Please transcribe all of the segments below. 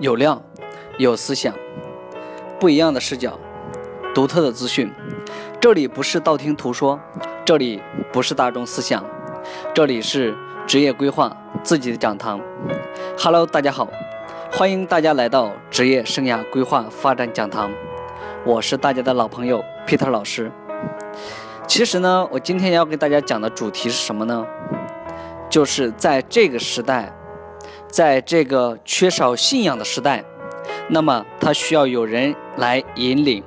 有料，有思想，不一样的视角，独特的资讯。这里不是道听途说，这里不是大众思想，这里是职业规划自己的讲堂。Hello，大家好，欢迎大家来到职业生涯规划发展讲堂。我是大家的老朋友 Peter 老师。其实呢，我今天要给大家讲的主题是什么呢？就是在这个时代。在这个缺少信仰的时代，那么他需要有人来引领。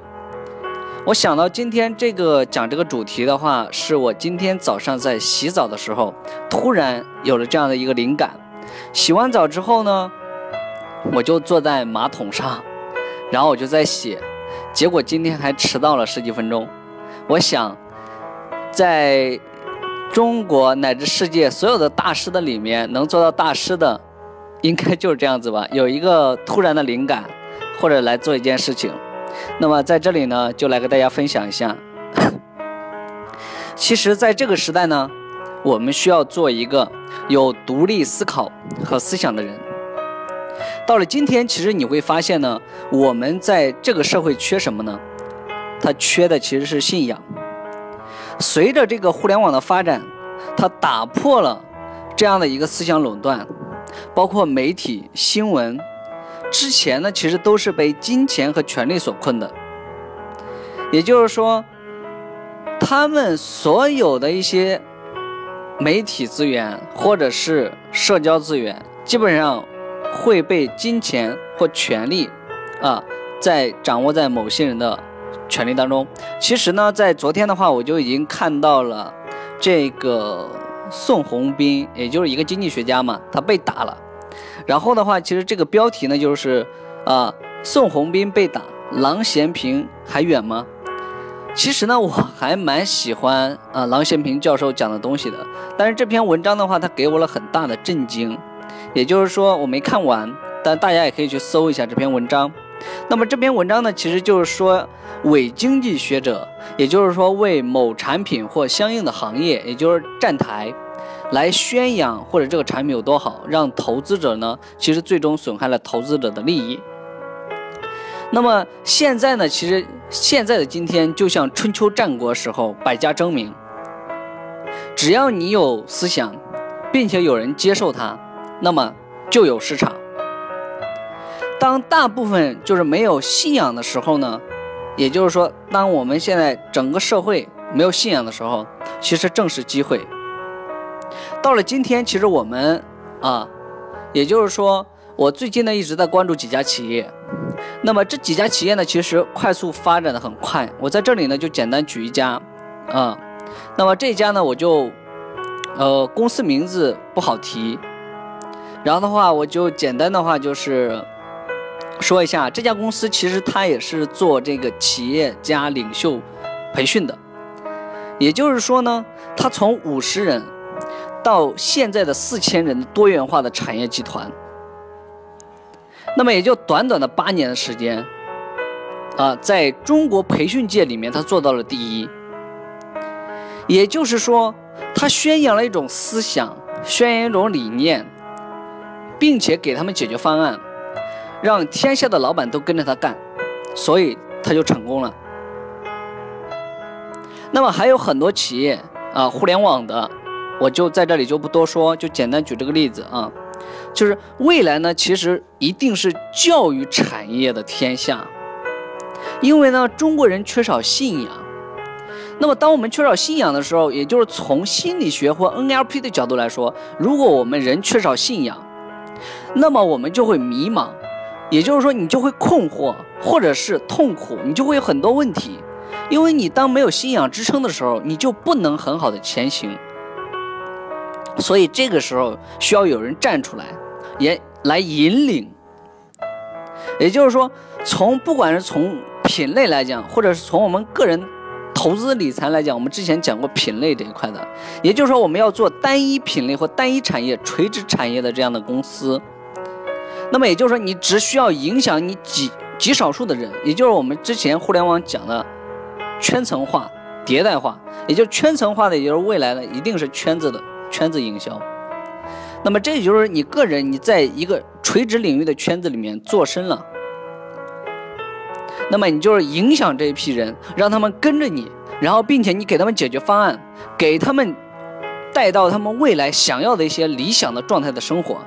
我想到今天这个讲这个主题的话，是我今天早上在洗澡的时候，突然有了这样的一个灵感。洗完澡之后呢，我就坐在马桶上，然后我就在写，结果今天还迟到了十几分钟。我想，在中国乃至世界所有的大师的里面，能做到大师的。应该就是这样子吧，有一个突然的灵感，或者来做一件事情。那么在这里呢，就来跟大家分享一下。其实，在这个时代呢，我们需要做一个有独立思考和思想的人。到了今天，其实你会发现呢，我们在这个社会缺什么呢？它缺的其实是信仰。随着这个互联网的发展，它打破了这样的一个思想垄断。包括媒体新闻，之前呢，其实都是被金钱和权力所困的。也就是说，他们所有的一些媒体资源或者是社交资源，基本上会被金钱或权力啊，在掌握在某些人的权力当中。其实呢，在昨天的话，我就已经看到了这个。宋鸿兵，也就是一个经济学家嘛，他被打了。然后的话，其实这个标题呢，就是啊，宋鸿兵被打，郎咸平还远吗？其实呢，我还蛮喜欢啊，郎咸平教授讲的东西的。但是这篇文章的话，他给我了很大的震惊。也就是说，我没看完，但大家也可以去搜一下这篇文章。那么这篇文章呢，其实就是说，伪经济学者，也就是说为某产品或相应的行业，也就是站台，来宣扬或者这个产品有多好，让投资者呢，其实最终损害了投资者的利益。那么现在呢，其实现在的今天就像春秋战国时候百家争鸣，只要你有思想，并且有人接受它，那么就有市场。当大部分就是没有信仰的时候呢，也就是说，当我们现在整个社会没有信仰的时候，其实正是机会。到了今天，其实我们啊，也就是说，我最近呢一直在关注几家企业，那么这几家企业呢，其实快速发展的很快。我在这里呢就简单举一家，啊，那么这家呢我就，呃，公司名字不好提，然后的话我就简单的话就是。说一下这家公司，其实它也是做这个企业家领袖培训的，也就是说呢，它从五十人到现在的四千人多元化的产业集团，那么也就短短的八年的时间，啊，在中国培训界里面，他做到了第一。也就是说，他宣扬了一种思想，宣扬一种理念，并且给他们解决方案。让天下的老板都跟着他干，所以他就成功了。那么还有很多企业啊，互联网的，我就在这里就不多说，就简单举这个例子啊，就是未来呢，其实一定是教育产业的天下，因为呢，中国人缺少信仰。那么当我们缺少信仰的时候，也就是从心理学或 NLP 的角度来说，如果我们人缺少信仰，那么我们就会迷茫。也就是说，你就会困惑，或者是痛苦，你就会有很多问题，因为你当没有信仰支撑的时候，你就不能很好的前行。所以这个时候需要有人站出来，也来引领。也就是说，从不管是从品类来讲，或者是从我们个人投资理财来讲，我们之前讲过品类这一块的，也就是说，我们要做单一品类或单一产业、垂直产业的这样的公司。那么也就是说，你只需要影响你极极少数的人，也就是我们之前互联网讲的圈层化、迭代化，也就圈层化的，也就是未来的一定是圈子的圈子营销。那么这也就是你个人你在一个垂直领域的圈子里面做深了，那么你就是影响这一批人，让他们跟着你，然后并且你给他们解决方案，给他们带到他们未来想要的一些理想的状态的生活。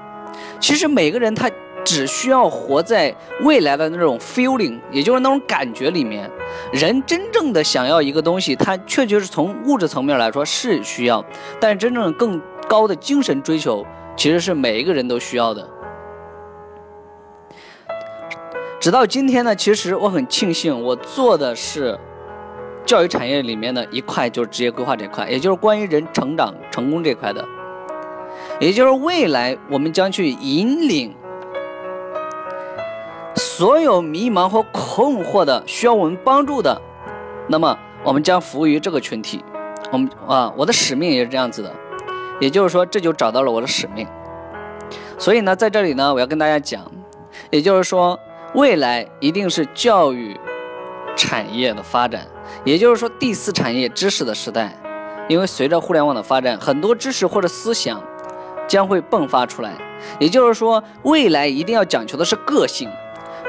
其实每个人他。只需要活在未来的那种 feeling，也就是那种感觉里面。人真正的想要一个东西，它确确实从物质层面来说是需要，但是真正更高的精神追求，其实是每一个人都需要的。直到今天呢，其实我很庆幸，我做的是教育产业里面的一块，就是职业规划这块，也就是关于人成长成功这块的，也就是未来我们将去引领。所有迷茫和困惑的，需要我们帮助的，那么我们将服务于这个群体。我们啊，我的使命也是这样子的，也就是说，这就找到了我的使命。所以呢，在这里呢，我要跟大家讲，也就是说，未来一定是教育产业的发展，也就是说，第四产业知识的时代。因为随着互联网的发展，很多知识或者思想将会迸发出来。也就是说，未来一定要讲求的是个性。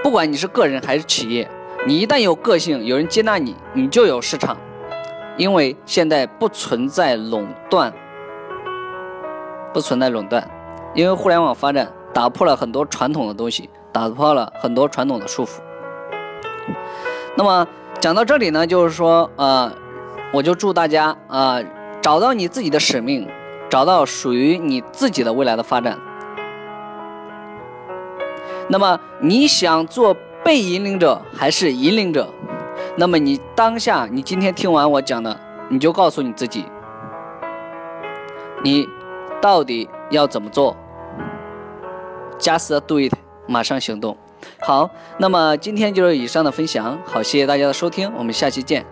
不管你是个人还是企业，你一旦有个性，有人接纳你，你就有市场。因为现在不存在垄断，不存在垄断，因为互联网发展打破了很多传统的东西，打破了很多传统的束缚。那么讲到这里呢，就是说，呃，我就祝大家啊，找到你自己的使命，找到属于你自己的未来的发展。那么你想做被引领者还是引领者？那么你当下，你今天听完我讲的，你就告诉你自己，你到底要怎么做？Just do it，马上行动。好，那么今天就是以上的分享。好，谢谢大家的收听，我们下期见。